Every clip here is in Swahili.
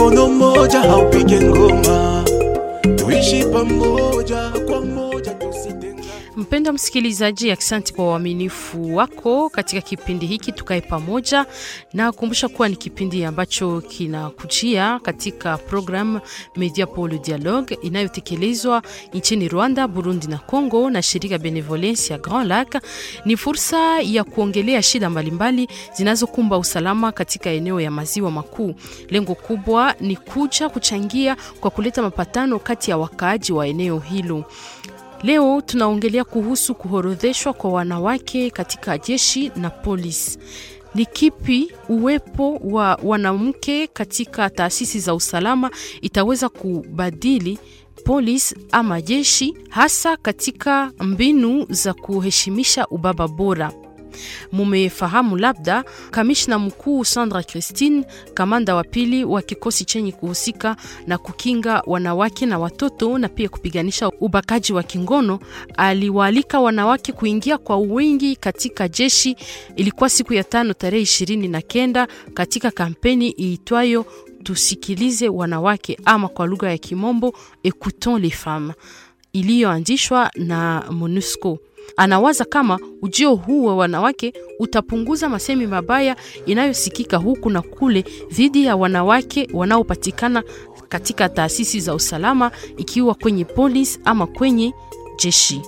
mkono mmoja haupige ngoma, tuishi pamoja. Mpendwa msikilizaji, asante kwa uaminifu wako katika kipindi hiki tukae pamoja, na kukumbusha kuwa ni kipindi ambacho kinakujia katika program Media pour Dialogue inayotekelezwa nchini Rwanda, Burundi na Congo na shirika Benevolence ya Grand Lac. Ni fursa ya kuongelea shida mbalimbali zinazokumba usalama katika eneo ya maziwa makuu. Lengo kubwa ni kuja kuchangia kwa kuleta mapatano kati ya wakaaji wa eneo hilo. Leo tunaongelea kuhusu kuhorodheshwa kwa wanawake katika jeshi na polisi. Ni kipi uwepo wa wanamke katika taasisi za usalama itaweza kubadili polisi ama jeshi, hasa katika mbinu za kuheshimisha ubaba bora? Mumefahamu labda kamishna mkuu Sandra Christine, kamanda wa pili wa kikosi chenye kuhusika na kukinga wanawake na watoto na pia kupiganisha ubakaji wa kingono, aliwaalika wanawake kuingia kwa wingi katika jeshi. Ilikuwa siku ya tano tarehe ishirini na kenda katika kampeni iitwayo tusikilize wanawake ama kwa lugha ya Kimombo Ecoutons les femmes iliyoanzishwa na MONUSCO. Anawaza kama ujio huu wa wanawake utapunguza masemi mabaya inayosikika huku na kule dhidi ya wanawake wanaopatikana katika taasisi za usalama, ikiwa kwenye polisi ama kwenye jeshi.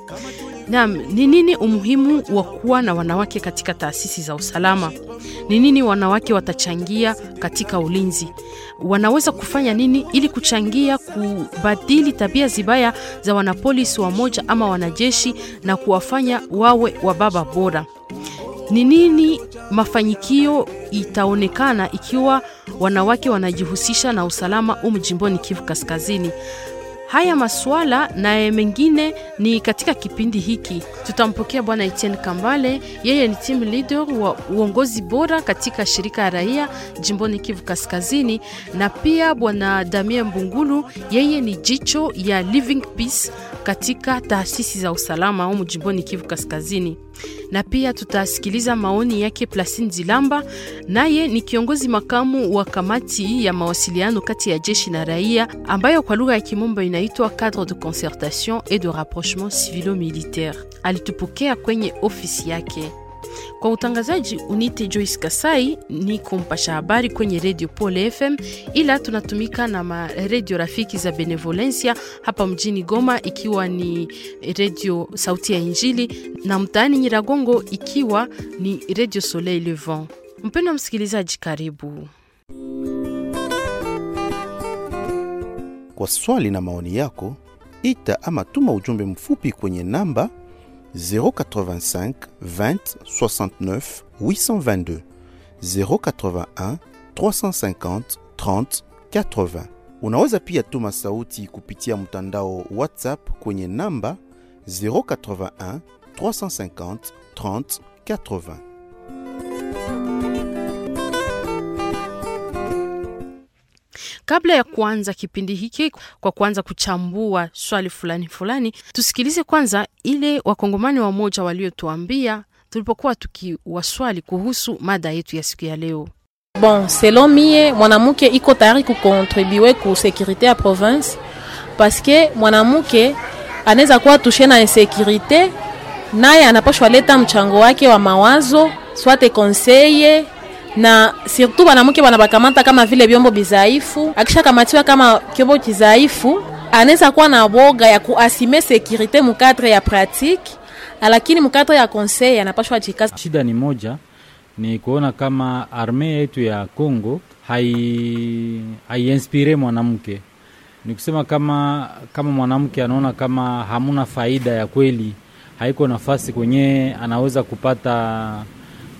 Naam, ni nini umuhimu wa kuwa na wanawake katika taasisi za usalama? Ni nini wanawake watachangia katika ulinzi? Wanaweza kufanya nini ili kuchangia kubadili tabia zibaya za wanapolisi wamoja ama wanajeshi na kuwafanya wawe wa baba bora? Ni nini mafanyikio itaonekana ikiwa wanawake wanajihusisha na usalama umu jimboni Kivu Kaskazini? Haya masuala na mengine ni katika kipindi hiki. Tutampokea Bwana Etienne Kambale, yeye ni team leader wa uongozi bora katika shirika ya raia jimboni Kivu Kaskazini, na pia Bwana Damien Mbungulu, yeye ni jicho ya Living Peace katika taasisi za usalama humu jimboni Kivu Kaskazini na pia tutasikiliza maoni yake Plasin Zilamba, naye ni kiongozi makamu wa kamati ya mawasiliano kati ya jeshi na raia, ambayo kwa lugha ya kimombo inaitwa cadre de concertation et de rapprochement civilo-militaire. Alitupokea kwenye ofisi yake. Kwa utangazaji unite Joyce Kasai, ni kumpasha habari kwenye Radio Pole FM, ila tunatumika na maredio rafiki za Benevolencia hapa mjini Goma, ikiwa ni Radio Sauti ya Injili na mtaani Nyiragongo, ikiwa ni Radio Soleil Levant. Mpendwa msikilizaji, karibu. Kwa swali na maoni yako, ita ama tuma ujumbe mfupi kwenye namba 085 20 69 822 081 350 30 80. Unaweza pia tuma sauti kupitia mtandao WhatsApp kwenye namba 081 350 30 80. Kabla ya kuanza kipindi hiki kwa kuanza kuchambua swali fulani fulani, tusikilize kwanza ile wakongomani wamoja waliotuambia tulipokuwa tukiwaswali kuhusu mada yetu ya siku ya leo. Bon, selon mie mwanamke iko tayari kukontribue ku sekurite ya province paske mwanamke anaweza kuwa tushe na insekirite, naye anapashwa leta mchango wake wa mawazo swate konseye na surtout banamuke banabakamata kama vile vyombo bizaifu. Akishakamatiwa kama kyombo kizaifu, anaweza kuwa na boga ya kuasime sekirite mukadre ya pratique, lakini mukadre ya conseil anapashwa jikaza. Shida ni moja, ni kuona kama arme yetu ya Congo hai haiinspire mwanamke. Ni kusema kama kama mwanamke anaona kama hamuna faida ya kweli, haiko nafasi kwenye anaweza kupata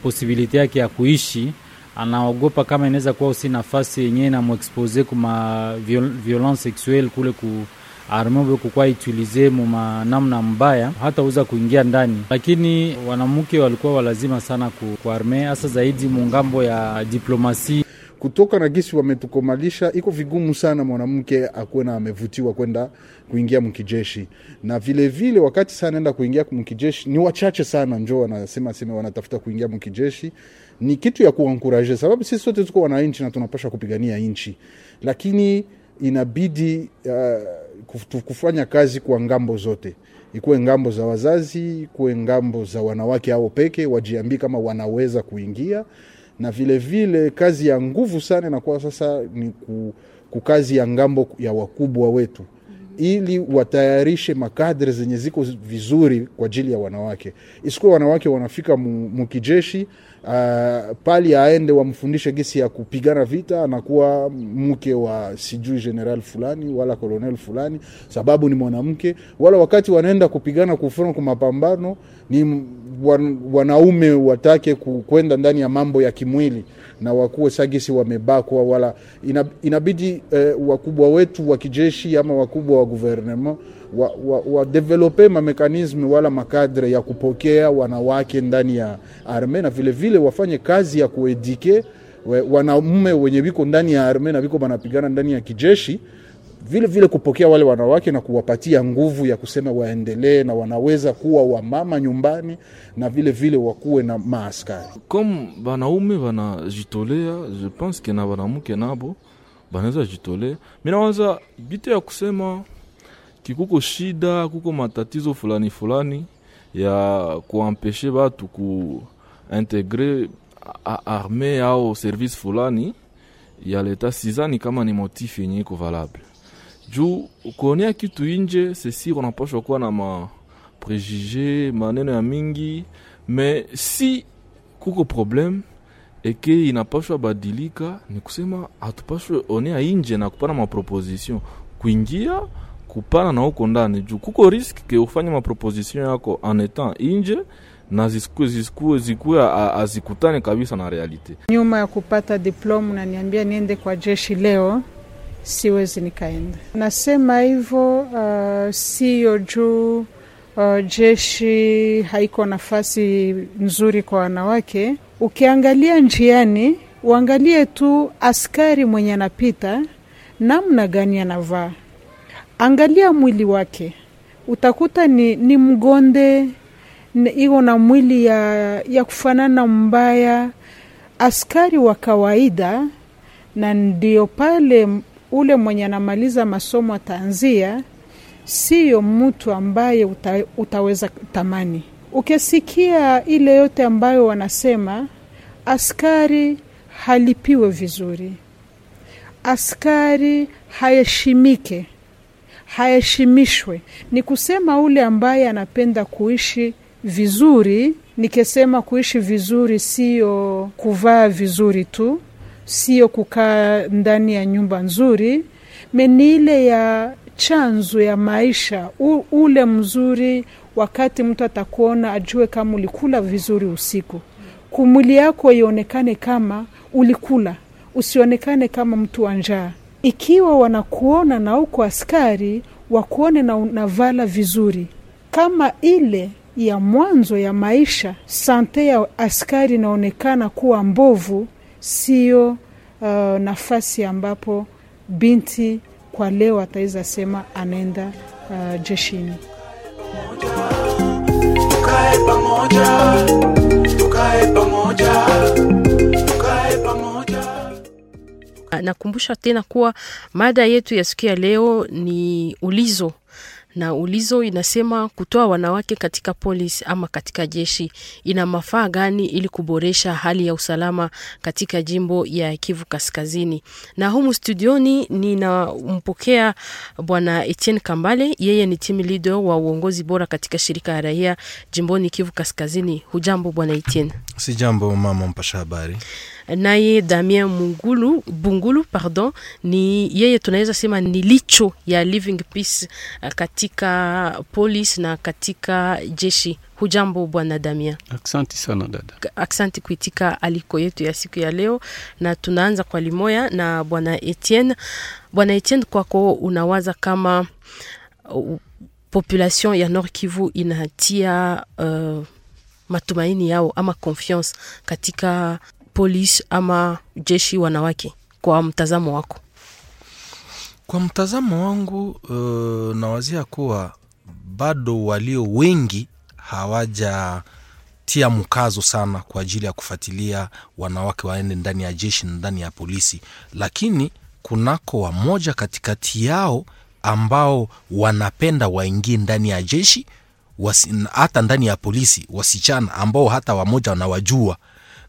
posibilite yake ya kuishi anaogopa kama inaweza kuwa usi nafasi yenyewe namwexpose kuma viol, violence sexuelle kule ku arme kukwa utilize muma namna mbaya hata uza kuingia ndani, lakini wanamke walikuwa walazima sana ku, ku arme hasa zaidi mungambo ya diplomasi kutoka na gisi wametukomalisha, iko vigumu sana mwanamke akuwe na amevutiwa kwenda kuingia mkijeshi, na vile vile wakati sana enda kuingia mkijeshi, ni wachache sana njo wanasema sema wanatafuta kuingia mkijeshi. Ni kitu ya kuankuraje, sababu sisi sote tuko wananchi na tunapasha kupigania nchi, lakini inabidi uh, kufanya kazi kwa ng'ambo zote. Ikuwe ng'ambo za wazazi, ikuwe ng'ambo za wanawake ao peke wajiambii kama wanaweza kuingia, na vilevile vile kazi ya nguvu sana inakuwa sasa ni ku, kukazi ya ng'ambo ya wakubwa wetu. Ili watayarishe makadre zenye ziko vizuri kwa ajili ya wanawake, isikuwa wanawake wanafika mukijeshi uh, pali aende wamfundishe gesi ya kupigana vita, anakuwa mke wa sijui general fulani wala kolonel fulani, sababu ni mwanamke. Wala wakati wanaenda kupigana kufuna kwa mapambano ni wan, wanaume watake kwenda ndani ya mambo ya kimwili na wakuwe sagisi wamebakwa, wala inabidi eh, wakubwa wetu wa kijeshi ama wakubwa wa gouvernement wadevelope wa, wa mamekanisme wala makadre ya kupokea wanawake ndani ya arme na vilevile vile wafanye kazi ya kuedike wanaume wenye viko ndani ya arme na viko wanapigana ndani ya kijeshi vile vile kupokea wale wanawake na kuwapatia nguvu ya kusema waendelee na wanaweza kuwa wamama nyumbani na vile vile wakuwe na maaskari. Comme banaume wanajitolea. je pense ke na wanamuke nabo banaweza jitolea. Minawaza bitu ya kusema kikuko shida, kuko matatizo fulani fulani ya kuampeshe batu kuintegre arme au service fulani ya leta, sizani kama ni motif yenye iko valable. Juu kuonea kitu inje sesi unapashwa kuwa na ma prejuje maneno ya mingi, me si kuko problem eke inapashwa badilika, ni kusema hatupashwe onea inje na kupana maproposition kuingia kupana na huko ndani, juu kuko risk ke ufanye maproposition yako en etant inje na zikuwe azikutane kabisa na realite. Nyuma ya kupata diploma naniambia niende kwa jeshi leo siwezi nikaenda. Nasema hivyo uh, siyo juu uh, jeshi haiko nafasi nzuri kwa wanawake. Ukiangalia njiani, uangalie tu askari mwenye anapita namna gani anavaa, angalia mwili wake, utakuta ni, ni mgonde iko na mwili ya, ya kufanana mbaya. Askari wa kawaida, na ndio pale ule mwenye anamaliza masomo ataanzia, siyo mtu ambaye uta, utaweza tamani. Ukisikia ile yote ambayo wanasema askari halipiwe vizuri, askari haheshimike, haheshimishwe, ni kusema ule ambaye anapenda kuishi vizuri. Nikisema kuishi vizuri, siyo kuvaa vizuri tu sio kukaa ndani ya nyumba nzuri, meni ile ya chanzo ya maisha u, ule mzuri. Wakati mtu atakuona ajue kama ulikula vizuri usiku, kumwili yako ionekane kama ulikula, usionekane kama mtu wa njaa. Ikiwa wanakuona na uko askari, wakuone na unavala vizuri, kama ile ya mwanzo ya maisha. Sante ya askari inaonekana kuwa mbovu sio uh, nafasi ambapo binti kwa leo ataweza sema anaenda uh, jeshini. Tukae pamoja, tukae pamoja, Nakumbusha tena kuwa mada yetu ya siku ya leo ni ulizo na ulizo inasema kutoa wanawake katika polisi ama katika jeshi ina mafaa gani ili kuboresha hali ya usalama katika jimbo ya Kivu Kaskazini. Na humu studioni ninampokea bwana Etienne Kambale, yeye ni team leader wa uongozi bora katika shirika ya raia jimboni Kivu Kaskazini. Hujambo bwana Etienne? Si jambo mama mpasha habari. Naye Damien Mungulu, Bungulu pardon, ni yeye tunaweza sema ni licho ya Living Peace katika polisi na katika jeshi. Hujambo bwana Damien? Aksanti sana dada. Aksanti kuitika aliko yetu ya siku ya leo, na tunaanza kwa limoya na bwana Etienne. Bwana Etienne, kwako unawaza kama uh, population ya Nord Kivu inatia uh, matumaini yao ama confiance katika polisi ama jeshi wanawake kwa mtazamo wako? Kwa mtazamo wangu uh, nawazia kuwa bado walio wengi hawajatia mkazo sana kwa ajili ya kufuatilia wanawake waende ndani ya jeshi na ndani ya polisi, lakini kunako wamoja katikati yao ambao wanapenda waingie ndani ya jeshi hata ndani ya polisi, wasichana ambao hata wamoja wanawajua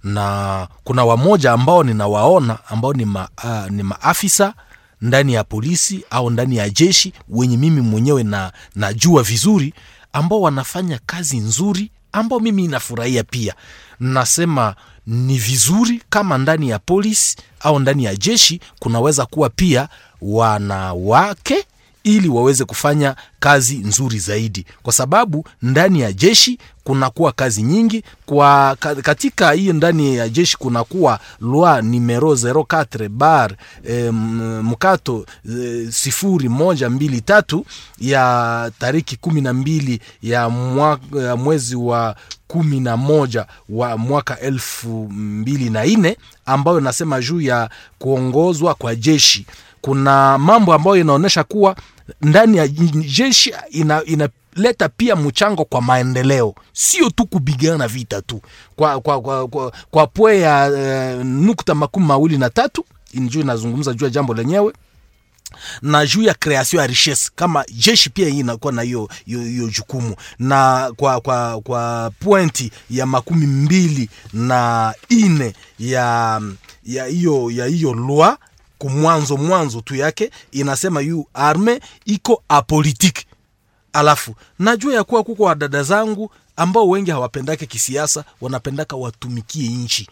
na kuna wamoja ambao ninawaona ambao ni, ma, uh, ni maafisa ndani ya polisi au ndani ya jeshi wenye mimi mwenyewe na najua vizuri ambao wanafanya kazi nzuri ambao mimi inafurahia pia. Nasema ni vizuri kama ndani ya polisi au ndani ya jeshi kunaweza kuwa pia wanawake ili waweze kufanya kazi nzuri zaidi. Kwa sababu ndani ya jeshi kunakuwa kazi nyingi. Kwa katika hiyo ndani ya jeshi kunakuwa loi numero 04 bar e, mkato e, sifuri moja mbili tatu ya tariki kumi na mbili ya, mwa, ya mwezi wa kumi na moja wa mwaka elfu mbili na nne ambayo nasema juu ya kuongozwa kwa jeshi. Kuna mambo ambayo inaonyesha kuwa ndani ya jeshi ina, ina, inaleta pia mchango kwa maendeleo. Sio tu kupigana vita tu. Kwa, kwa, kwa, kwa, kwa pwe ya uh, nukta makumi mawili na tatu juu inazungumza juu ya jambo lenyewe na juu ya kreasio ya richesse kama jeshi pia hii inakuwa na hiyo hiyo jukumu. Na kwa kwa kwa pointi ya makumi mbili na ine ya ya hiyo ya hiyo loi kumwanzo mwanzo tu yake inasema yu arme iko apolitiki alafu najua ya kuwa kuko wadada zangu ambao wengi hawapendake kisiasa wanapendaka watumikie nchi.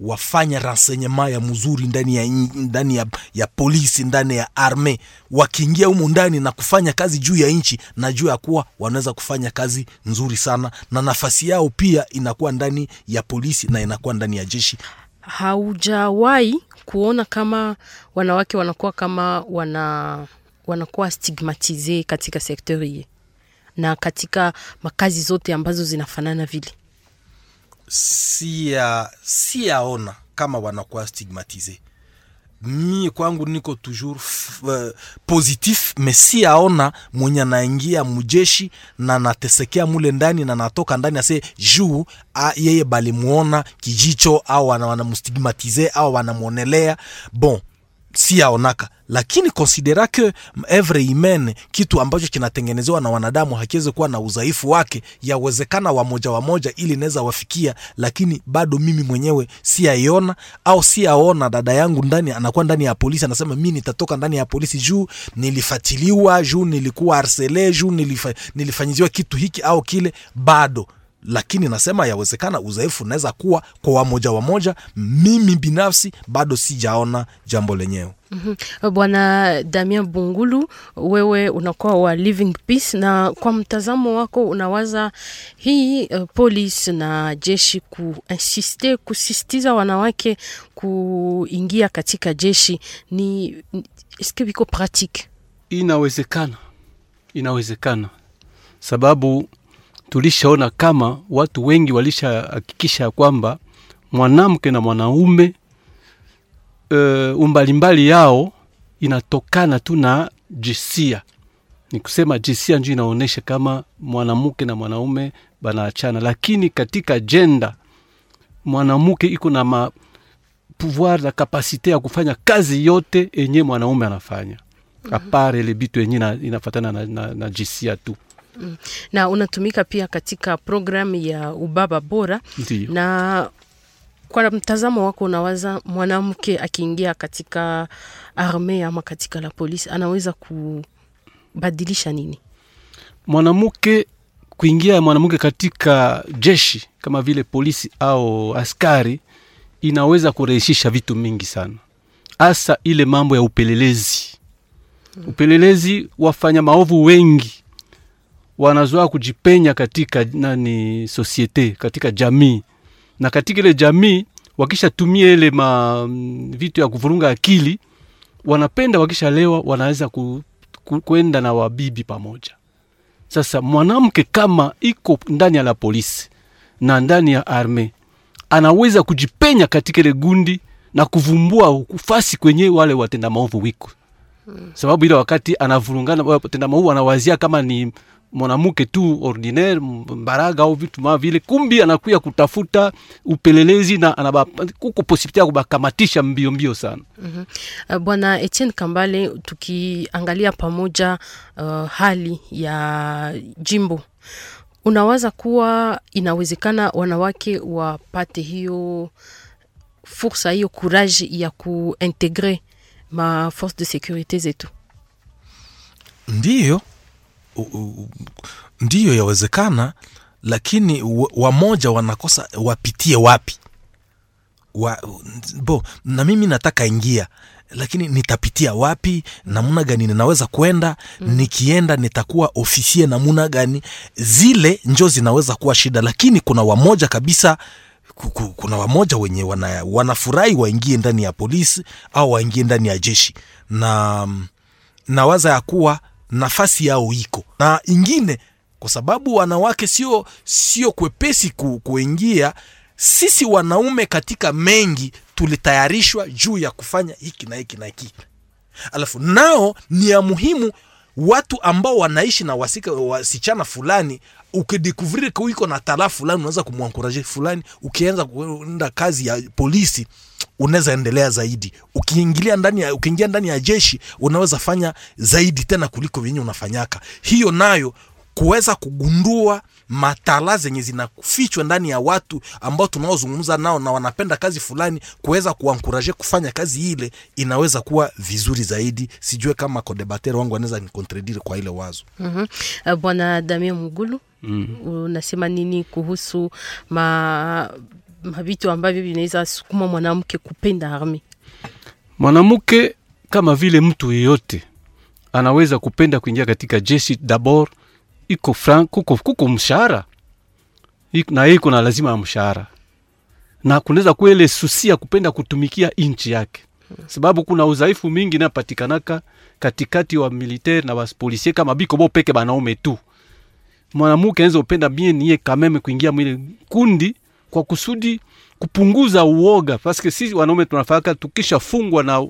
Wafanya renseignement ya mzuri ndani ya, ndani ya, ya polisi ndani ya arme. Wakiingia humu ndani na kufanya kazi juu ya nchi najua ya kuwa wanaweza kufanya kazi nzuri sana. Na nafasi yao pia inakuwa ndani ya polisi na inakuwa ndani ya jeshi. Haujawahi kuona kama wanawake wanakuwa kama wana wanakuwa stigmatize katika sektori na katika makazi zote ambazo zinafanana vile? Siya siyaona kama wanakuwa stigmatize. Mi kwangu niko toujours uh, positif me siyaona mwenye anaingia mujeshi na natesekea mule ndani na natoka ndani ase juu a, yeye balimwona kijicho au wanamstigmatize au wanamwonelea bon siyaonaka lakini konsidera ke evre imen kitu ambacho kinatengenezewa na wanadamu hakiwezi kuwa na udhaifu wake. Yawezekana wamoja wamoja ili naweza wafikia lakini bado mimi mwenyewe siyaiona au siyaona dada yangu ndani anakuwa ndani ya polisi anasema mi nitatoka ndani ya polisi juu nilifatiliwa juu nilikuwa arsele juu nilifa, nilifanyiziwa kitu hiki au kile. Bado lakini nasema yawezekana uzoefu unaweza kuwa kwa wamoja wamoja. Mimi binafsi bado sijaona jambo lenyewe. Mm-hmm. bwana damien bungulu wewe unakuwa wa living peace na kwa mtazamo wako unawaza hii uh, polisi na jeshi kuinsiste kusisitiza wanawake kuingia katika jeshi ni eske viko pratique? Inawezekana. Inawezekana. Sababu tulishaona kama watu wengi walishahakikisha ya kwamba mwanamke na mwanaume uh, umbalimbali yao inatokana tu na jisia. ni kusema jisia ndio inaonyesha kama mwanamke na mwanaume banaachana lakini katika jenda mwanamke iko na ma pouvoir na kapasite ya kufanya kazi yote enye mwanaume anafanya mm-hmm. apare le bitu enye inafatana na, na, na jisia tu. Na unatumika pia katika programu ya ubaba bora. Ndiyo. na kwa mtazamo wako unawaza mwanamke akiingia katika arme ama katika la polisi anaweza kubadilisha nini? Mwanamke kuingia mwanamke katika jeshi kama vile polisi au askari inaweza kurahisisha vitu mingi sana. Hasa ile mambo ya upelelezi. Upelelezi wafanya maovu wengi wanazoa kujipenya katika nani societe, katika jamii. Na katika ile jamii wakishatumia ile ma vitu ya kuvurunga akili wanapenda wakishalewa wanaweza ku, ku, kwenda na wabibi pamoja. Sasa mwanamke kama iko ndani ya la polisi na ndani ya arme anaweza kujipenya katika ile gundi na kuvumbua ufasi kwenye wale watenda maovu wiko. Sababu ile wakati anavurungana watenda maovu anawazia kama ni mwanamke tu ordinaire mbaraga au vitu ma vile kumbi anakuya kutafuta upelelezi na anaba, kuko posibilite ya kubakamatisha mbio mbio sana mm -hmm. Bwana Etienne Kambale, tukiangalia pamoja uh, hali ya jimbo, unawaza kuwa inawezekana wanawake wapate hiyo fursa hiyo courage ya kuintegre ma force de securite zetu? ndiyo ndiyo yawezekana lakini wa- wamoja wanakosa wapitie wapi? Wa, bo na mimi nataka ingia lakini nitapitia wapi? Namuna gani ninaweza kwenda? Mm. nikienda nitakuwa ofisie namuna gani? Zile njo zinaweza kuwa shida lakini kuna wamoja kabisa ku- ku- kuna wamoja wenye wana, wanafurahi waingie ndani ya polisi au waingie ndani ya jeshi. Na nawaza ya kuwa nafasi yao iko. Na ingine kwa sababu wanawake sio sio kwepesi ku, kuingia sisi wanaume katika mengi tulitayarishwa juu ya kufanya hiki na hiki na hiki. Alafu nao ni ya muhimu watu ambao wanaishi na wasika, wasichana fulani ukidekuvrir iko na tala fulani unaweza kumwankuraje fulani ukianza kuenda kazi ya polisi unaweza endelea zaidi. Ukiingilia ndani ya, ukiingia ndani ya jeshi unaweza fanya zaidi tena kuliko venye unafanyaka. Hiyo nayo kuweza kugundua matala zenye zinafichwa ndani ya watu ambao tunaozungumza nao na wanapenda kazi fulani kuweza kuankuraje kufanya kazi ile inaweza kuwa vizuri zaidi sijue kama kodebater wangu anaweza nikontredire kwa ile wazo Mhm. -hmm. Bwana Damien Mugulu, mm -hmm. unasema nini kuhusu ma mavitu ambavyo vinaweza sukuma mwanamke kupenda armi? mwanamke kama vile mtu yeyote anaweza kupenda kuingia katika jeshi dabord iko frank kuko, kuko mshahara. Na iko na lazima ya mshahara. Na kunaweza kuwa ile susi ya kupenda kutumikia nchi yake. Sababu kuna udhaifu mingi napatikanaka katikati wa militaire na wapolisie kama biko bo peke banaume tu. Mwanamke anaweza upenda bien niye kameme kuingia mwile kundi kwa kusudi kupunguza uoga. Paske sisi wanaume tunafaka tukishafungwa na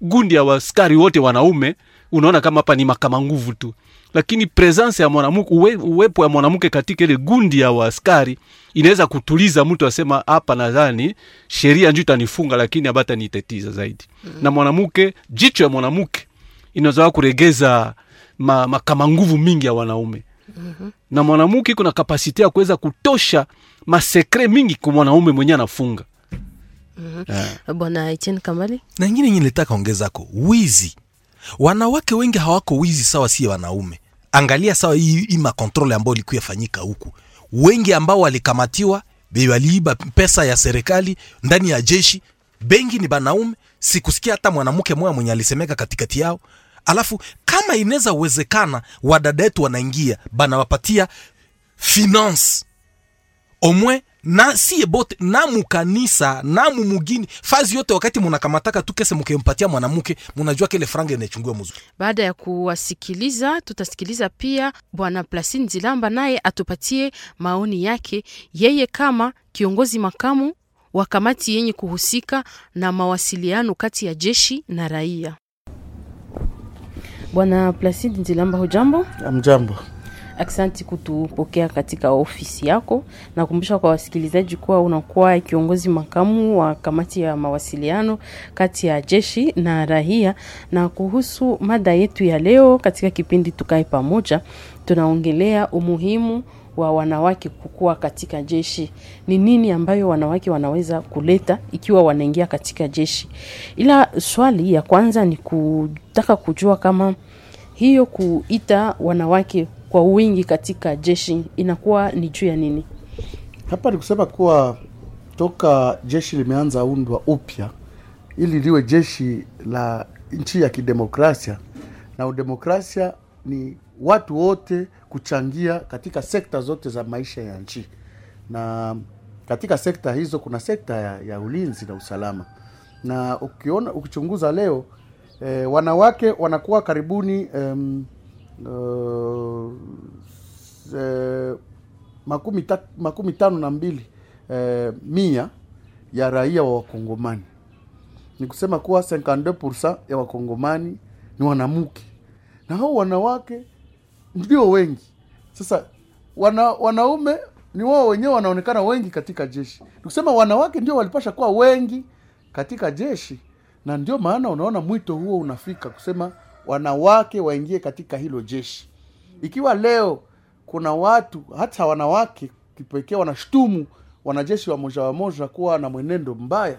gundi ya waskari wote wanaume unaona kama hapa ni makama nguvu tu lakini presence ya mwanamke uwe, uwepo ya mwanamke katika ile gundi ya waaskari inaweza kutuliza mtu asema hapa nadhani sheria nju itanifunga lakini abata nitetiza zaidi mm. -hmm. na mwanamke jicho ya mwanamke inaweza kuregeza ma, makama nguvu mingi ya wanaume mm-hmm. na mwanamke kuna kapasiti ya kuweza kutosha masekre mingi kwa mwanaume mwenye anafunga mm -hmm. yeah. Bwana Etienne Kamali na nyingine ingine ongeza ongezako wizi wanawake wengi hawako wizi sawa sie wanaume. Angalia sawa hii hii makontrole ambayo ilikuwa yafanyika huku. Wengi ambao walikamatiwa waliiba pesa ya serikali ndani ya jeshi bengi ni banaume sikusikia hata mwanamke moya mwenye alisemeka katikati yao. Alafu kama inaweza uwezekana wadada yetu wanaingia banawapatia finance. Omwe na sie bote na mukanisa na mumugini fazi yote wakati munakamataka tu kese mukempatia mwanamke munajua kile franga inachungua mzuri baada ya kuwasikiliza, tutasikiliza pia Bwana Plasini Zilamba naye atupatie maoni yake yeye kama kiongozi makamu wa kamati yenye kuhusika na mawasiliano kati ya jeshi na raia. Bwana Plasini Zilamba, hujambo? Mjambo. Aksanti kutupokea katika ofisi yako. Nakumbusha kwa wasikilizaji kuwa unakuwa kiongozi makamu wa kamati ya mawasiliano kati ya jeshi na raia. Na kuhusu mada yetu ya leo katika kipindi Tukae Pamoja, tunaongelea umuhimu wa wanawake kukua katika jeshi. Ni nini ambayo wanawake wanaweza kuleta ikiwa wanaingia katika jeshi? Ila swali ya kwanza ni kutaka kujua kama hiyo kuita wanawake kwa wingi katika jeshi inakuwa ni juu ya nini? Hapa ni kusema kuwa toka jeshi limeanza undwa upya ili liwe jeshi la nchi ya kidemokrasia, na udemokrasia ni watu wote kuchangia katika sekta zote za maisha ya nchi, na katika sekta hizo kuna sekta ya, ya ulinzi na usalama, na ukiona ukichunguza leo eh, wanawake wanakuwa karibuni em, uh, makumi, makumi tano na mbili eh, mia ya raia wa wakongomani. Ni kusema kuwa 52% ya wakongomani ni wanamke na hao wanawake ndio wengi. Sasa wana, wanaume ni wao wenyewe wanaonekana wengi katika jeshi. Ni kusema wanawake ndio walipasha kuwa wengi katika jeshi. Na ndio maana unaona mwito huo unafika kusema wanawake waingie katika hilo jeshi. Ikiwa leo kuna watu hata wanawake kipekee wanashtumu wanajeshi wa moja wa moja kuwa na mwenendo mbaya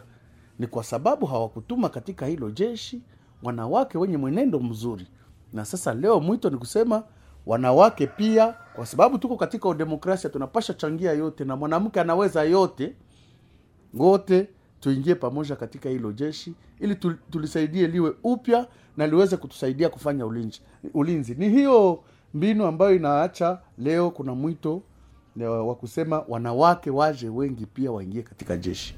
ni kwa sababu hawakutuma katika hilo jeshi wanawake wenye mwenendo mzuri. Na sasa leo mwito ni kusema wanawake pia kwa sababu tuko katika udemokrasia tunapasha changia yote na mwanamke anaweza yote wote tuingie pamoja katika hilo jeshi ili tu- tulisaidie liwe upya na liweze kutusaidia kufanya ulinzi ulinzi. Ni hiyo mbinu ambayo inaacha leo kuna mwito eh, wa kusema wanawake waje wengi pia waingie katika jeshi.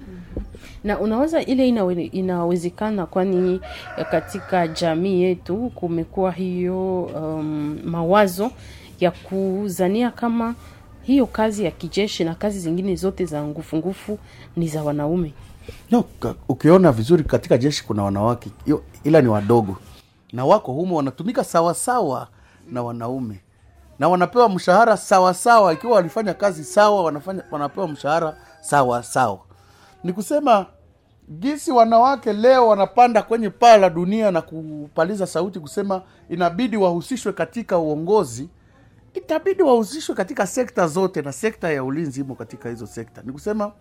Na unaweza ile inawe, inawezekana kwani eh, katika jamii yetu kumekuwa hiyo um, mawazo ya kuzania kama hiyo kazi ya kijeshi na kazi zingine zote za ngufungufu ni za wanaume no, ukiona vizuri katika jeshi kuna wanawake ila ni wadogo. Na wako humo wanatumika sawasawa na wanaume. Na wanapewa mshahara sawasawa ikiwa walifanya kazi sawa wanafanya, wanapewa mshahara sawa sawa. Ni kusema gisi wanawake leo wanapanda kwenye paa la dunia na kupaliza sauti kusema inabidi wahusishwe katika uongozi itabidi wahusishwe katika sekta zote na sekta ya ulinzi imo katika hizo sekta. Ni kusema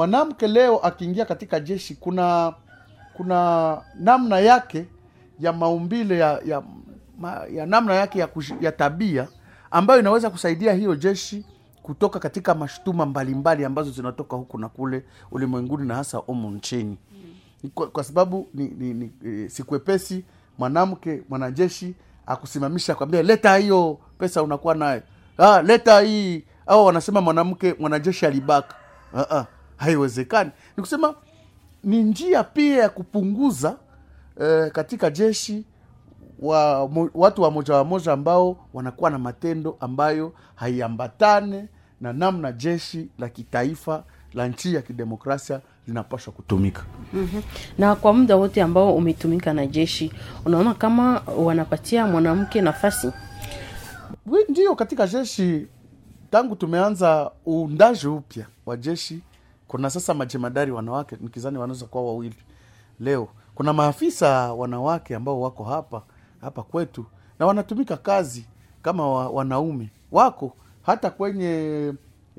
mwanamke leo akiingia katika jeshi kuna kuna namna yake ya maumbile ya, ya, ya namna yake ya, kush, ya tabia ambayo inaweza kusaidia hiyo jeshi kutoka katika mashtuma mbalimbali ambazo zinatoka huku na kule ulimwenguni na hasa umu nchini. Kwa, kwa sababu ni, ni, ni e, sikwepesi mwanamke mwanajeshi akusimamisha kwambia leta hiyo pesa unakuwa nayo. Ah, leta hii. Au wanasema mwanamke mwanajeshi alibaka. Ah, ah, haiwezekani. Ni kusema ni njia pia ya kupunguza eh, katika jeshi wa mo, watu wa moja wa moja ambao wanakuwa na matendo ambayo haiambatane na namna jeshi la kitaifa la nchi ya kidemokrasia linapaswa kutumika. Mm-hmm. na kwa muda wote ambao umetumika na jeshi unaona kama wanapatia mwanamke nafasi? Ndio katika jeshi tangu tumeanza uundaji upya wa jeshi kuna sasa majemadari wanawake nikizani wanaweza kuwa wawili. Leo kuna maafisa wanawake ambao wako hapa hapa kwetu na wanatumika kazi kama wa, wanaume. Wako hata kwenye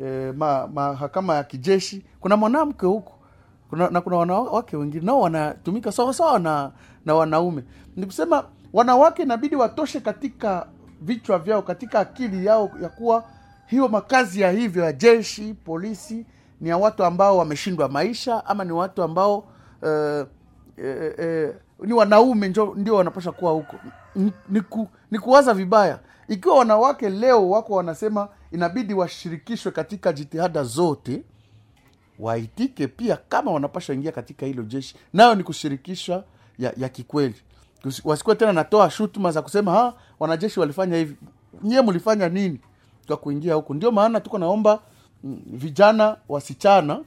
eh, ma- mahakama ya kijeshi. Kuna mwanamke huko kuna, na kuna wanawake wengine nao wanatumika sawasawa na, na wanaume. Ni kusema wanawake inabidi watoshe katika vichwa vyao katika akili yao ya kuwa hiyo makazi ya hivyo ya jeshi polisi ni ya watu ambao wameshindwa maisha ama ni watu ambao uh, E, e, ni wanaume ndio wanapasha kuwa huko. Ni- ku, ni kuwaza vibaya. Ikiwa wanawake leo wako wanasema inabidi washirikishwe katika jitihada zote waitike pia kama wanapasha ingia katika hilo jeshi. Nayo ni kushirikisha ya, ya kikweli. Wasikuwe tena natoa shutuma za kusema ha wanajeshi walifanya hivi. Nyie mlifanya nini? Kwa kuingia huku ndio maana tuko naomba vijana wasichana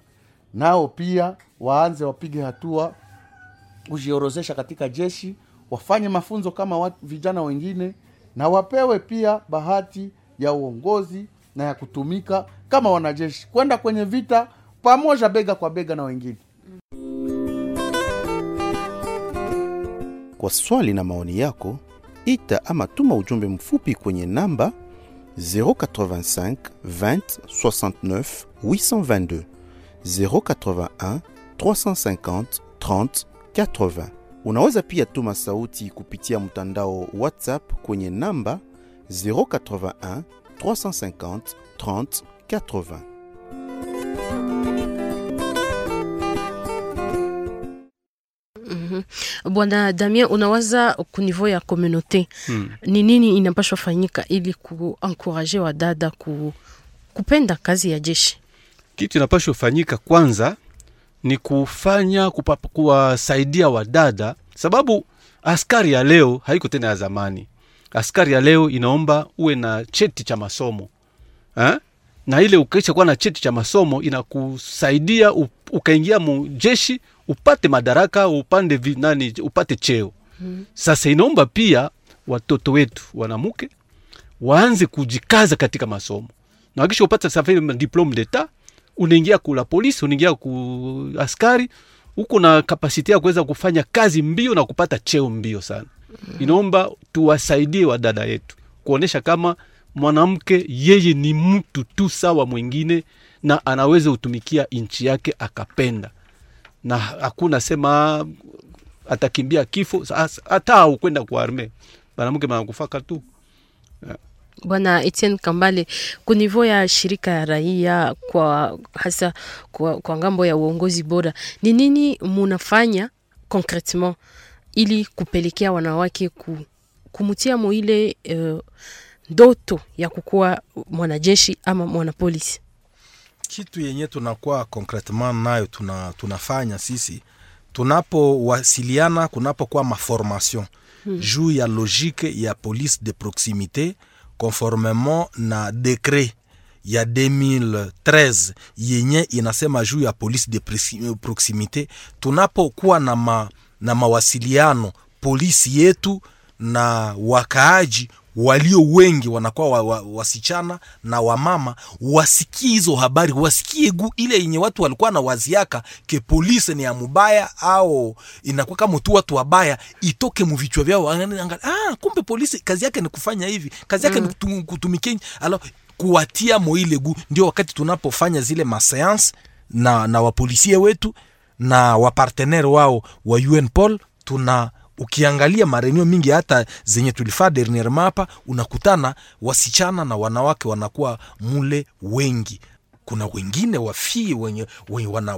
nao pia waanze wapige hatua kujiorozesha katika jeshi wafanye mafunzo kama watu, vijana wengine na wapewe pia bahati ya uongozi na ya kutumika kama wanajeshi. Kwenda kwenye vita pamoja bega kwa bega na wengine. Kwa swali na maoni yako, ita ama tuma ujumbe mfupi kwenye namba 085 20 69 822 081 350 30 80. Unaweza pia tuma sauti kupitia mtandao WhatsApp kwenye namba 081 350 30 80. Mm-hmm. bwana damien unawaza kunivo ya komunote Hmm. ni nini inapashwa fanyika ili kuankuraje wadada ku, kupenda kazi ya jeshi kitu inapashwa fanyika kwanza ni kufanya kuwasaidia wadada sababu askari ya leo haiko tena ya zamani askari ya leo inaomba uwe na cheti cha masomo ha? na ile ukaisha kuwa na cheti cha masomo inakusaidia ukaingia mu jeshi upate madaraka upande vi, nani upate cheo. Mm. sasa inaomba pia watoto wetu wanamke waanze kujikaza katika masomo. Na wakisha upata safari diplome d'etat unaingia kula polisi unaingia ku askari huko na kapasiti ya kuweza kufanya kazi mbio na kupata cheo mbio sana. Inaomba tuwasaidie wadada yetu kuonesha kama mwanamke yeye ni mtu tu sawa mwingine na anaweza utumikia nchi yake akapenda na hakuna sema atakimbia kifo hata au kwenda kwa arme mwanamke manakufaka tu Bwana Etienne Kambale, ku niveau ya shirika ya raia kwa hasa kwa, kwa ng'ambo ya uongozi bora, ni nini munafanya concretement ili kupelekea wanawake ku, kumutia muile uh, ndoto ya kukuwa mwanajeshi ama mwanapolisi? Kitu yenye tunakuwa concretement nayo tuna, tunafanya sisi tunapowasiliana kunapokuwa maformation Hmm. juu ya logique ya police de proximité conformément na décret ya 2013 yenye inasema juu ya police de proximité tunapokuwa na, ma, na mawasiliano polisi yetu na wakaaji walio wengi wanakuwa wa, wa, wasichana na wamama wasikie hizo habari wasikie gu ile yenye watu walikuwa na waziaka ke polisi ni ya mubaya au inakuwa kama tu watu wabaya itoke muvichwa vyao ah, kumbe polisi kazi yake ni kufanya hivi kazi yake Mm. ni kutumikia alo kuwatia moile gu ndio wakati tunapofanya zile maseance na, na wapolisie wetu na wapartenere wao wa UNPOL tuna ukiangalia marenio mingi hata zenye tulifaa dernierement hapa unakutana wasichana na wanawake wanakuwa mule wengi. Kuna wengine wafie wenye, wenye wana,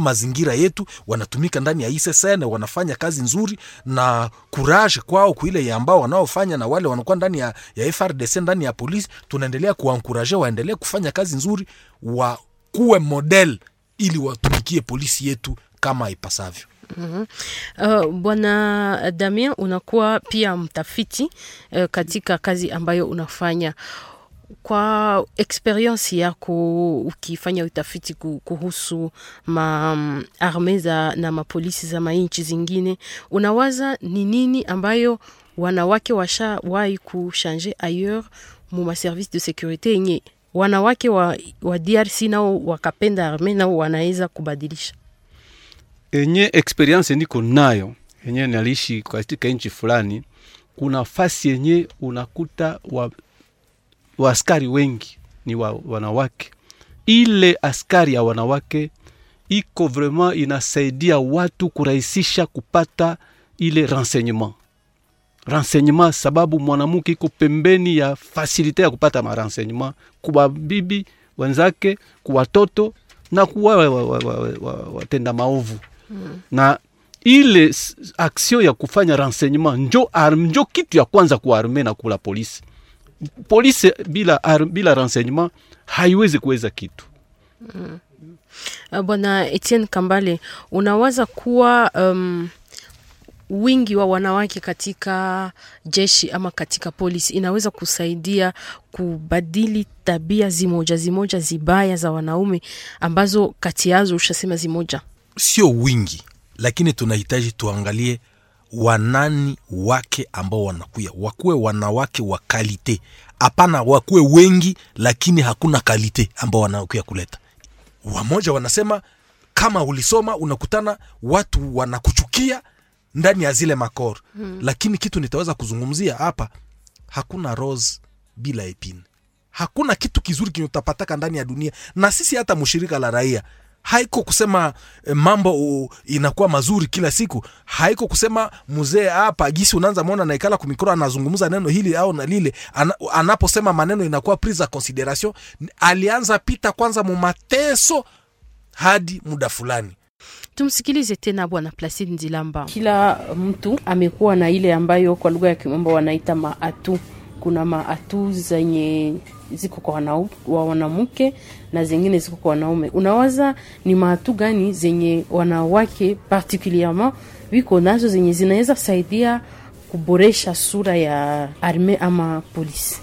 mazingira yetu wanatumika ndani ya ISSN wanafanya kazi nzuri na kuraje kwao kuile ambao wanaofanya na wale wanakuwa ndani ya, ya FRDC ndani ya polisi tunaendelea kuwankuraje waendelee kufanya kazi nzuri wakuwe model ili watumikie polisi yetu kama ipasavyo Mhm. Uh, Bwana Damien, unakuwa pia mtafiti uh, katika kazi ambayo unafanya. Kwa experience yako ukifanya utafiti kuhusu ma um, arme za na mapolisi za mainchi zingine, unawaza ni nini ambayo wanawake washawahi kushanje ailleurs mu maservice de securite yenye wanawake wa, wa DRC nao wakapenda arme nao wanaweza kubadilisha? Enye experience niko nayo enye naliishi katika nchi fulani kuna fasi yenye unakuta wa, wa askari wengi ni wa, wanawake. Ile askari ya wanawake iko vraiment inasaidia watu kurahisisha kupata ile renseignement. Renseignement sababu mwanamke iko pembeni ya fasilite ya kupata marenseignement kuwa bibi wenzake kuwa watoto na kuwa watenda wa- wa- wa- wa- watenda na ile aksio ya kufanya renseignement njo, njo kitu ya kwanza kuarme na kula polisi polisi bila, bila renseignement haiwezi kuweza kitu Mm. Uh, Bwana Etienne Kambale, unawaza kuwa um, wingi wa wanawake katika jeshi ama katika polisi inaweza kusaidia kubadili tabia zimoja zimoja zibaya za wanaume ambazo kati yazo ushasema zimoja? Sio wingi lakini tunahitaji tuangalie wanani wake ambao wanakuya. Wakuwe wanawake wa kalite. Hapana wakuwe wengi lakini hakuna kalite ambao wanakuya kuleta. Wamoja wanasema kama ulisoma unakutana watu wanakuchukia ndani ya zile makor Hmm. lakini kitu nitaweza kuzungumzia hapa hakuna rose bila epine. Hakuna kitu kizuri kinyotapataka ndani ya dunia. Na sisi hata mshirika la raia haiko kusema eh, mambo u, inakuwa mazuri kila siku haiko kusema mzee hapa gisi unaanza mwona naikala kumikoro anazungumza neno hili au na lile ana, anaposema maneno inakuwa prise a consideration alianza pita kwanza mumateso hadi muda fulani Tumsikilize tena Bwana Placide Ndilamba. Kila mtu amekuwa na ile ambayo kwa lugha ya kimombo wanaita maatu. Kuna maatu zenye ziko kwa wa wanamke na zingine ziko kwa wanaume. Unawaza ni maatu gani zenye wanawake particulierement wiko nazo zenye zinaweza saidia kuboresha sura ya arme ama polisi?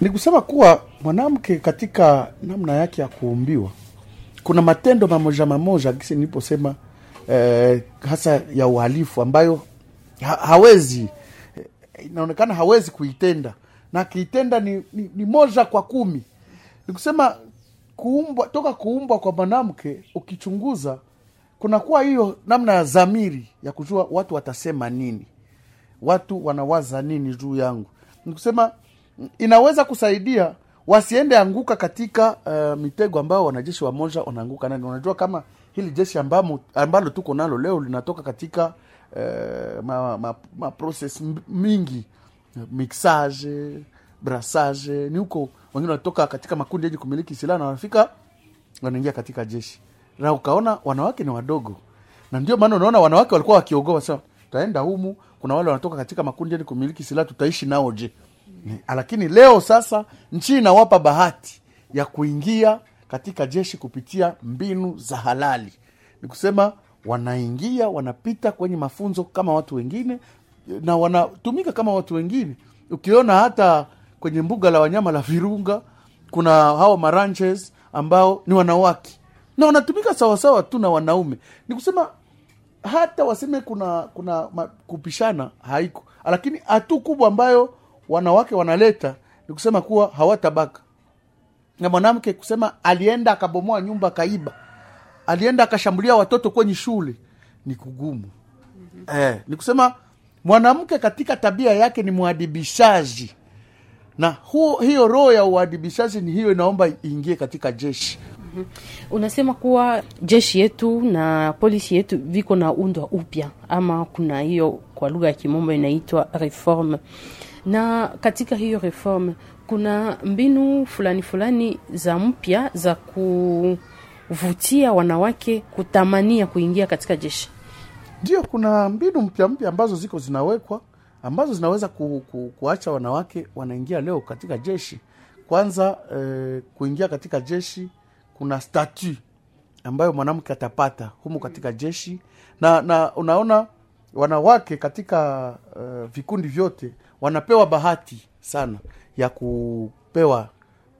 ni kusema kuwa mwanamke katika namna yake ya kuumbiwa kuna matendo mamoja mamoja gisi niliposema eh, hasa ya uhalifu ambayo ha, hawezi inaonekana hawezi kuitenda. Na akiitenda ni, ni, ni moja kwa kumi. Ni kusema kuumbwa toka kuumbwa kwa mwanamke ukichunguza kunakuwa hiyo namna ya dhamiri ya kujua watu watasema nini. Watu wanawaza nini juu yangu. Ni kusema mm, inaweza kusaidia wasiende anguka katika uh, mitego ambao wanajeshi wamoja wanaanguka nani. Unajua kama hili jeshi ambamo, ambalo tuko nalo leo linatoka katika uh, ma, ma, ma process mingi. Mixage brasage ni huko wengine wanatoka katika makundi yenye kumiliki silaha na wanafika wanaingia katika jeshi. Na ukaona wanawake ni wadogo. Na ndio maana unaona wanawake walikuwa wakiogopa sasa tutaenda humu kuna wale wanatoka katika makundi yenye kumiliki silaha tutaishi nao je? Ni- lakini leo sasa nchi inawapa bahati ya kuingia katika jeshi kupitia mbinu za halali. Ni kusema wanaingia wanapita kwenye mafunzo kama watu wengine na wanatumika kama watu wengine. Ukiona hata kwenye mbuga la wanyama la virunga kuna hawa maranches ambao ni wanawake. Na wanatumika sawasawa tu na wanaume. Ni kusema hata waseme kuna kuna kupishana haiko. Lakini hatu kubwa ambayo wanawake wanaleta ni kusema kuwa hawatabaka. Na mwanamke kusema alienda akabomoa nyumba akaiba alienda akashambulia watoto kwenye shule. Ni kugumu. Mm-hmm. eh, ni kusema mwanamke katika tabia yake ni mwadibishaji na huo, hiyo roho ya uadibishaji ni hiyo inaomba iingie katika jeshi. Unasema kuwa jeshi yetu na polisi yetu viko na undwa upya ama kuna hiyo kwa lugha ya kimombo inaitwa reforme. Na katika hiyo reforme kuna mbinu fulani fulani za mpya za kuvutia wanawake kutamania kuingia katika jeshi. Ndio kuna mbinu mpya mpya ambazo ziko zinawekwa ambazo zinaweza ku, ku, kuacha wanawake wanaingia leo katika jeshi. Kwanza eh, kuingia katika jeshi kuna statu ambayo mwanamke atapata humu katika jeshi. Na na unaona wanawake katika uh, vikundi vyote wanapewa bahati sana ya kupewa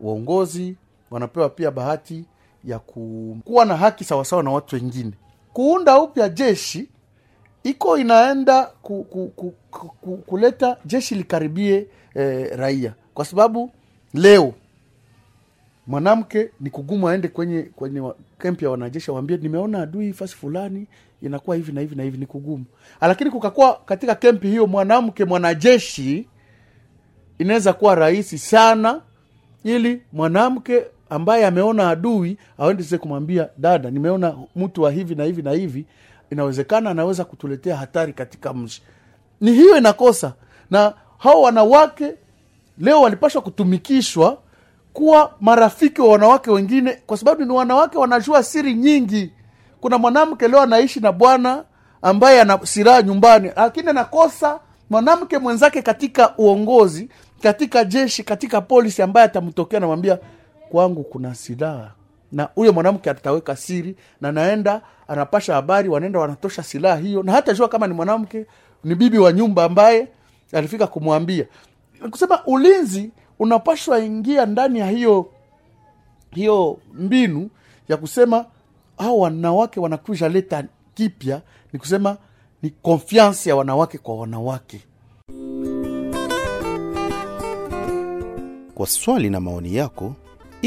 uongozi wanapewa pia bahati ya kuwa na haki sawasawa na watu wengine. Kuunda upya jeshi iko inaenda ku, ku, ku, ku, ku, kuleta jeshi likaribie eh, raia. Kwa sababu leo mwanamke ni kugumu aende kwenye kwenye kempi ya wanajeshi awambie nimeona adui fasi fulani inakuwa hivi na hivi na hivi ni kugumu. Lakini kukakuwa katika kempi hiyo mwanamke mwanajeshi inaweza kuwa rahisi sana ili mwanamke ambaye ameona adui aendeze kumwambia dada nimeona mtu wa hivi na hivi na hivi inawezekana anaweza kutuletea hatari katika mji. Ni hiyo inakosa. Na hao wanawake leo walipashwa kutumikishwa kuwa marafiki wa wanawake wengine kwa sababu ni wanawake wanajua siri nyingi. Kuna mwanamke leo anaishi na bwana ambaye ana silaha nyumbani lakini anakosa mwanamke mwenzake katika uongozi katika jeshi katika polisi ambaye atamtokea namwambia kwangu kuna silaha. Na huyo mwanamke ataweka siri na naenda anapasha habari wanaenda wanatosha silaha hiyo. Na hata jua kama ni mwanamke ni bibi wa nyumba ambaye alifika kumwambia. Kusema ulinzi unapashwa ingia ndani ya hiyo hiyo mbinu ya kusema hao wanawake wanakuja leta kipya ni kusema ni konfiansi ya wanawake kwa wanawake. Kwa swali na maoni yako,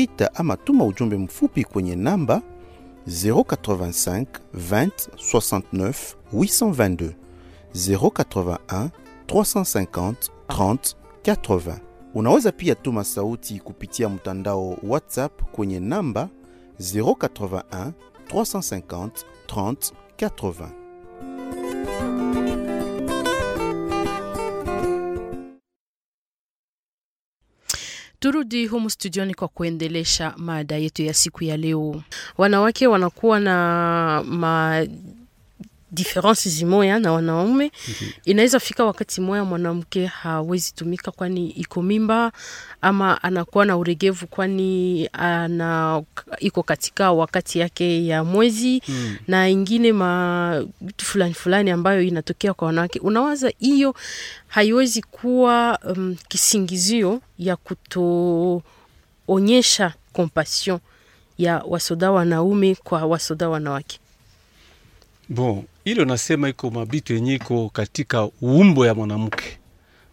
ita ama tuma ujumbe mfupi kwenye namba 085 20 69 822 081 350 30 80. Unaweza pia tuma sauti kupitia mtandao WhatsApp kwenye namba 081 350 30 80. Turudi humu studioni kwa kuendelesha mada yetu ya siku ya leo. Wanawake wanakuwa na ma difference zimoya na wanaume mm-hmm. inaweza fika wakati moya mwanamke hawezi tumika kwani iko mimba ama anakuwa na uregevu kwani ana iko katika wakati yake ya mwezi Mm. na ingine ma vitu fulani fulani ambayo inatokea kwa wanawake unawaza hiyo haiwezi kuwa um, kisingizio ya kutoonyesha compassion ya wasoda wanaume kwa wasoda wanawake Bon, ile nasema iko mabitu yenye iko katika umbo ya mwanamke,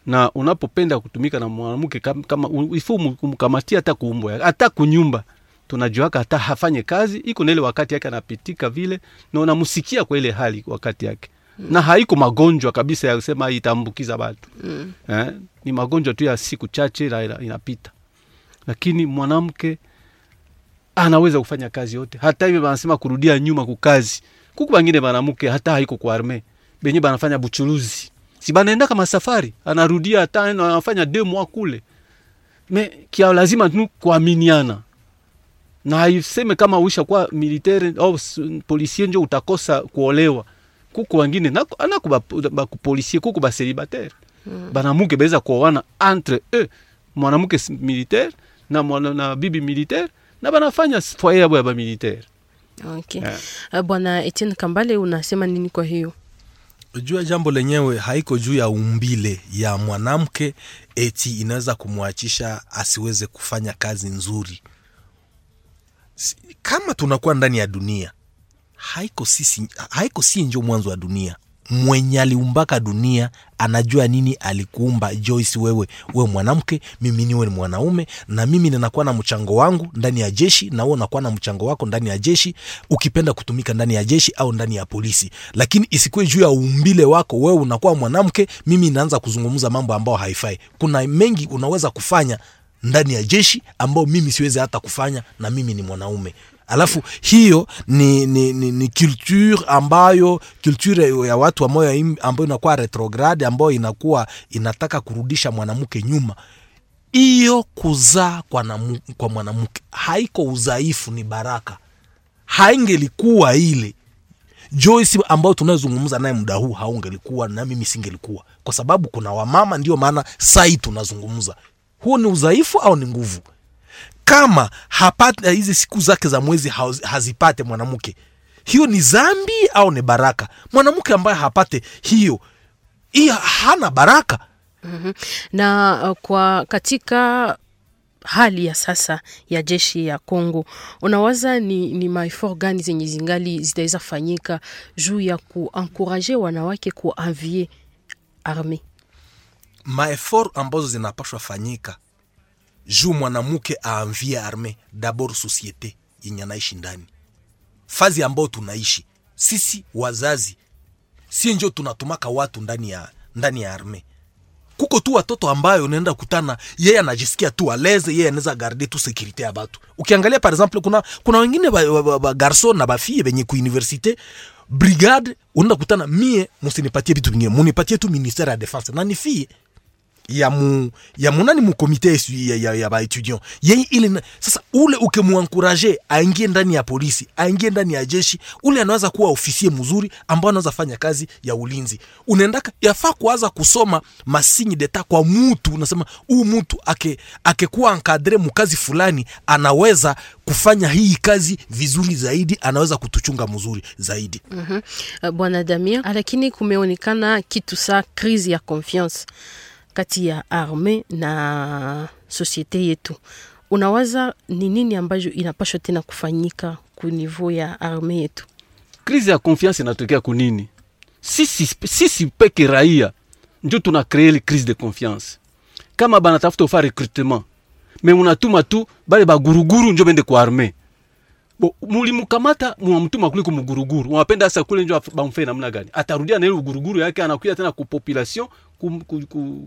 na unapopenda kutumika na mwanamke kama, ifo kumkamatia hata kuumbo hata kunyumba tunajuaka hata hafanye kazi iko na ile wakati yake anapitika vile, na unamsikia kwa ile hali wakati yake mm. na haiko magonjwa kabisa ya kusema itaambukiza watu mm. eh, ni magonjwa tu ya siku chache na ina- inapita, lakini mwanamke anaweza kufanya kazi yote. Hata hivyo wanasema kurudia nyuma kukazi, kuku bangine banamuke hata haiko kwa arme benye banafanya buchuruzi si banaenda kama safari, anarudia hata anafanya deux mois kule, me kia lazima tu kuaminiana. Na haiseme kama uisha kwa militaire au policier njo utakosa kuolewa. Kuku wengine anaku bakupolisie kuku baselibatere Mm. banamuke beza kuoana entre eux. Mwanamke militaire na, mwana, na bibi militaire na banafanya foyer yabo ya bamilitaire Okay. Yeah. Uh, Bwana Etienne Kambale unasema nini kwa hiyo? ya jambo lenyewe haiko juu ya umbile ya mwanamke eti inaweza kumwachisha asiweze kufanya kazi nzuri kama tunakuwa ndani ya dunia haiko sisi haiko si njo mwanzo wa dunia mwenye aliumbaka dunia anajua nini alikuumba. Joyce wewe wewe mwanamke mimi niwe ni mwanaume na mimi ninakuwa na mchango wangu ndani ya jeshi na wewe unakuwa na mchango wako ndani ya jeshi ukipenda kutumika ndani ya jeshi au ndani ya polisi. Lakini isikuwe juu ya umbile wako. Wewe unakuwa mwanamke mimi naanza kuzungumza mambo ambayo haifai. Kuna mengi unaweza kufanya ndani ya jeshi ambao mimi siwezi hata kufanya na mimi ni mwanaume alafu hiyo ni, ni, ni, ni culture ambayo culture ya watu ambayo, ambayo inakuwa retrograde ambayo inakuwa inataka kurudisha mwanamke nyuma hiyo kuzaa kwa, kwa mwanamke haiko udhaifu ni baraka haingelikuwa ile Joyce ambayo tunayozungumza naye muda huu haungelikuwa na mimi singelikuwa, kwa sababu kuna wamama, ndio maana sai tunazungumza. Huo ni udhaifu au ni nguvu? Kama hapate hizi siku zake za mwezi hazipate mwanamke, hiyo ni zambi au ni baraka? Mwanamke ambaye hapate hiyo, hiyo hana baraka. mm -hmm. Na uh, kwa katika hali ya sasa ya jeshi ya Kongo, unawaza ni, ni maefort gani zenye zingali zitaweza fanyika juu ya kuankuraje wanawake kuanvie arme? maefort ambazo zinapashwa fanyika juu mwanamke aamvie arme dabor societe yenye anaishi ndani. Fazi ambao tunaishi sisi wazazi si njo tunatumaka watu ndani ya ndani ya arme. Kuko tu watoto ambayo unaenda kutana yeye anajisikia tu aleze yeye anaweza garde tu sekurite ya batu. Ukiangalia par exemple kuna kuna wengine ba, ba, ba, ba garson na bafie benye ku universite brigade unaenda kutana mie musinipatie vitu vingine munipatie tu ministere ya defense na ni fie ya mu ya munani mu komite ya, ya, ya baetudiant yeye ile sasa ule ukimuankuraje aingie ndani ya polisi aingie ndani ya jeshi ule anaweza kuwa ofisie mzuri ambao anaweza fanya kazi ya ulinzi. Unaendaka yafaa kuanza kusoma masinyi deta kwa mutu unasema huu mutu ake akekuwa ankadre mukazi fulani anaweza kufanya hii kazi vizuri zaidi anaweza kutuchunga mzuri zaidi. Mhm. Uh, Bwana Damia, lakini kumeonekana kitu sa crise ya confiance kati ya arme na societe yetu. Unawaza ni nini ambayo inapashwa tena kufanyika ku niveau ya arme yetu? krizi ya confiance inatokea kunini sisi, sisi peke raia njo tuna kree crise de confiance. Kama banatafuta ufa recrutement me munatuma tu bale baguruguru njo bende ku arme. Bo mulimukamata mwamtuma kuliko muguruguru. Wapenda sasa kule njo bamfe namna gani? Atarudia na ile uguruguru yake anakuja tena ku population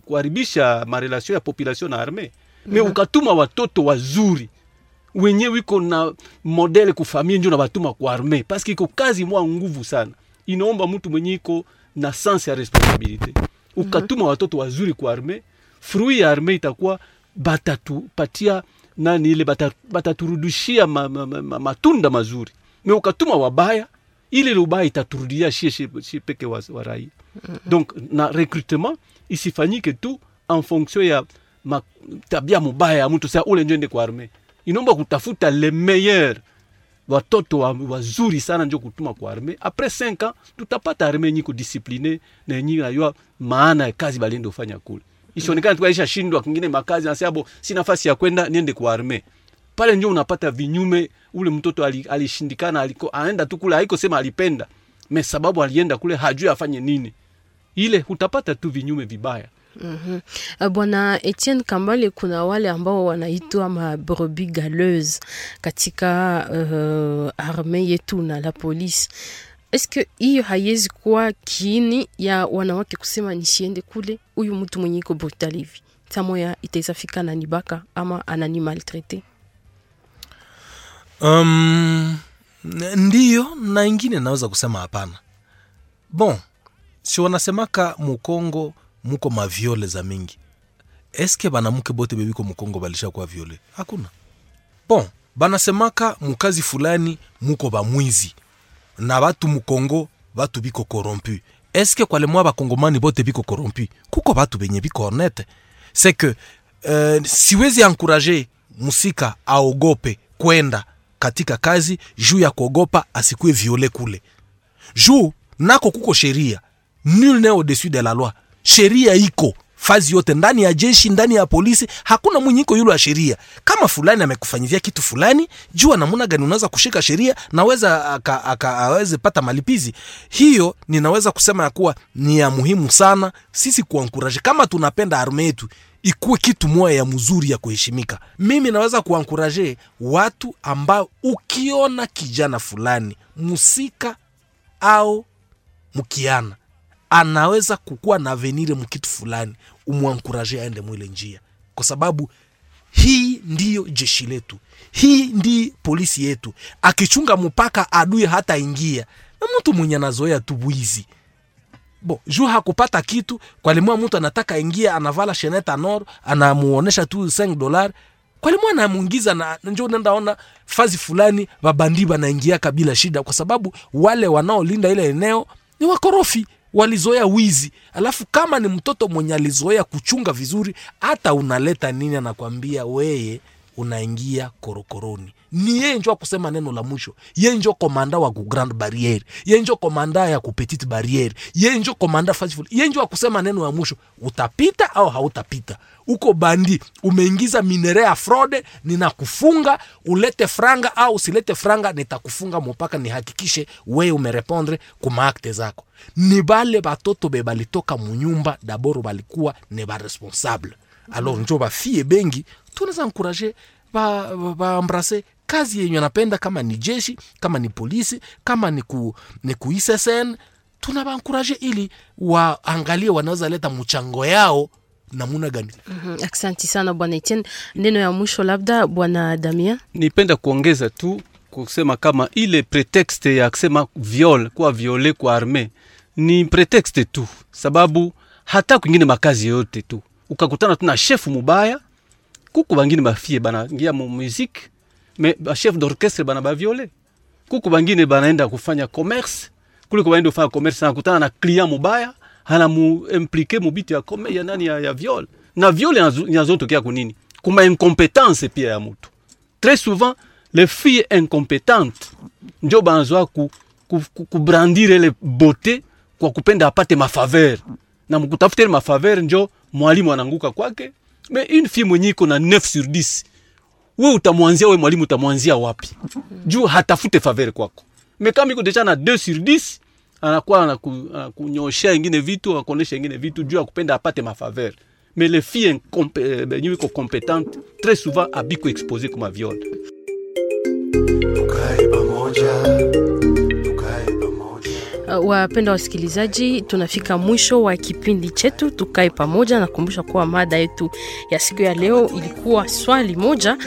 kuharibisha marelasio ya population na arme me ukatuma watoto wazuri wenye wiko na modele kufamie njo na batuma ku arme paske iko kazi mwa nguvu sana. Inaomba mtu mwenye iko na sense ya responsabilite ukatuma watoto wazuri kwa arme fruit ya arme itakuwa batatupatia nani ile bata- bataturudishia ma, ma, ma, ma, matunda mazuri. Me ukatuma wabaya ile lubaya itaturudia shie, shie, shie peke wa, wa raia donc na recrutement isifanyike tu en fonction ya ma, tabia mubaya ya mtu saa ule njo ende kwa arme inaomba kutafuta le meilleur watoto wa- wazuri sana njo kutuma kwa arme apres 5 ans tutapata arme yenyi kudisipline na yenyi najua maana ya kazi balienda ufanya kule. Isionekana tu aisha shindwa kingine makazi anasema bo si nafasi ya kwenda niende kwa arme pale njo unapata vinyume ule mtoto ali- alishindikana aliko aenda tu kule haiko sema alipenda. Me sababu alienda kule hajui afanye nini ile utapata tu vinyume vibaya Mm -hmm. Bwana Etienne Kambale, kuna wale ambao wanaitwa mabrobi galeuse katika uh, arme yetu na la polisi. Eske hiyo haiwezi kuwa kiini ya wanawake kusema nisiende kule, huyu mtu mwenye iko brutal hivi tamoya itaweza fika ananibaka ama anani maltrete? Um, ndiyo na ingine naweza kusema hapana. Bon, si wanasemaka mukongo muko maviole za mingi. Eske banamuke bote bebiko mukongo balisha kuwa viole? Hakuna. Bon, banasemaka mukazi fulani muko bamwizi na batu mukongo batu biko korompu. Eske kwa lemwa bakongomani bote biko korompu? Kuko batu benye biko honete. C'est que uh, siwezi ankuraje musika aogope kwenda katika kazi juu ya kuogopa asikuwe viole kule juu nako kuko sheria nul ne au-dessus de la loi. Sheria iko. Fazi yote. Ndani ya jeshi ndani ya polisi hakuna mwenye iko yule wa sheria. Kama fulani amekufanyia kitu fulani jua namna gani unaweza kushika sheria naweza aweze pata malipizi. Hiyo ninaweza kusema ya kuwa ni ya muhimu sana. Sisi kuankuraje kama tunapenda arme yetu ikuwe kitu moya ya mzuri ya kuheshimika. Mimi naweza kuankuraje watu ambao ukiona kijana fulani musika au mkiana anaweza kukuwa na venire mkitu fulani umwankuraje aende mwile njia. Kwa sababu hii ndiyo jeshi letu hii ndi polisi yetu. Akichunga mpaka adui hata ingia na mtu mwenye anazoea tu bwizi bo juu hakupata kitu kwalimua mtu anataka ingia anavala sheneta nor anamuonesha tu 5 dolar kwalimua anamuingiza na njo nendaona fazi fulani babandi banaingiaka bila shida kwa sababu wale wanaolinda ile eneo ni wakorofi walizoea wizi. Alafu kama ni mtoto mwenye alizoea kuchunga vizuri hata unaleta nini anakwambia weye unaingia korokoroni. Ni yeye njo akusema neno la mwisho. Ye njo komanda wa grand barriere. Ye njo komanda ya ku petite barriere. Ye njo komanda Fashful, ye njo akusema neno ya mwisho. Utapita au hautapita? Uko bandi umeingiza minere ya fraude ninakufunga ulete franga au usilete franga nitakufunga mpaka nihakikishe wewe umerepondre kumaakte zako. Ni bale batoto be balitoka munyumba daboro balikuwa ne baresponsable alors njo bafie bengi tunaweza ankuraje baambrase ba, ba kazi yenye anapenda kama ni jeshi kama ni polisi kama ni ku, ni ku ISSN tunabankuraje ili waangalie wanaweza leta mchango yao namuna gani -hmm. Aksanti sana bwana Etienne. Neno ya mwisho labda bwana Damien. nipenda kuongeza tu kusema kama ile pretexte ya kusema viol kuwa viole kwa arme ni pretexte tu sababu hata kwingine makazi yote tu ukakutana tu na shefu mubaya kuku bangine bafie banaingia mu musique. Me bachef d'orchestre bana baviole. Kuku bangine banaenda kufanya commerce. Kuliko baenda kufanya commerce anakutana na client mubaya hanamu implike mubitu ya, come- ya nani ya, ya viol. Na viol inazo- inazotokea kunini? Kuma incompetence pia ya mutu très souvent les filles incompetentes njo banazoa ku, ku, ku, kubrandire ile bote kwa kupenda apate mafaveur na mkutafuta ile mafaveur njo mwalimu ananguka kwake me une fille mwenye iko na 9 sur 10 we utamwanzia we mwalimu utamwanzia wapi? Juu hatafute faveur kwako. Me kama iko deja na 2 sur 10 anakuwa anaku- anakunyoshea ingine vitu anakuonesha ingine vitu juu akupenda apate mafaveur mais les filles eh, benye iko competente très souvent abiko expose kuma viole. tukae pamoja wapenda wasikilizaji, tunafika mwisho wa kipindi chetu tukae pamoja. Nakumbusha kuwa mada yetu ya siku ya leo ilikuwa swali moja,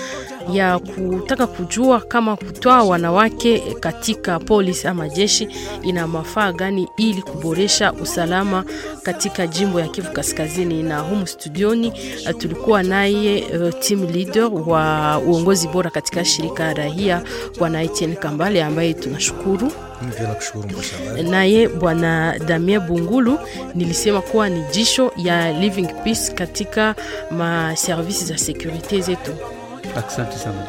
ya kutaka kujua kama kutoa wanawake katika polisi ama jeshi ina mafaa gani ili kuboresha usalama katika jimbo ya Kivu Kaskazini. Na humu studioni uh, tulikuwa naye uh, team leader wa uongozi bora katika shirika la raia bwana Etienne Kambale ambaye tunashukuru naye bwana Damien Bungulu nilisema kuwa ni jisho ya Living Peace katika maservisi za sekurite zetu. Asante sana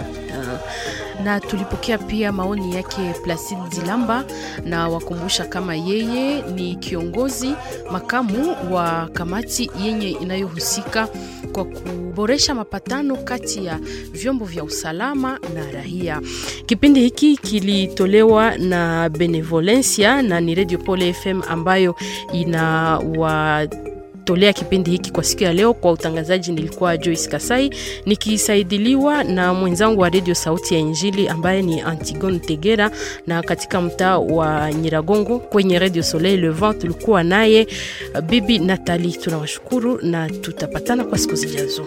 na tulipokea pia maoni yake Placide Zilamba na wakumbusha kama yeye ni kiongozi makamu wa kamati yenye inayohusika kwa kuboresha mapatano kati ya vyombo vya usalama na raia. Kipindi hiki kilitolewa na Benevolencia na ni Radio Pole FM ambayo inawa tolea kipindi hiki kwa siku ya leo. Kwa utangazaji nilikuwa Joyce Kasai nikisaidiliwa na mwenzangu wa Radio Sauti ya Injili ambaye ni Antigone Tegera, na katika mtaa wa Nyiragongo kwenye Radio Soleil Levant tulikuwa naye Bibi Natali. Tunawashukuru na tutapatana kwa siku zijazo.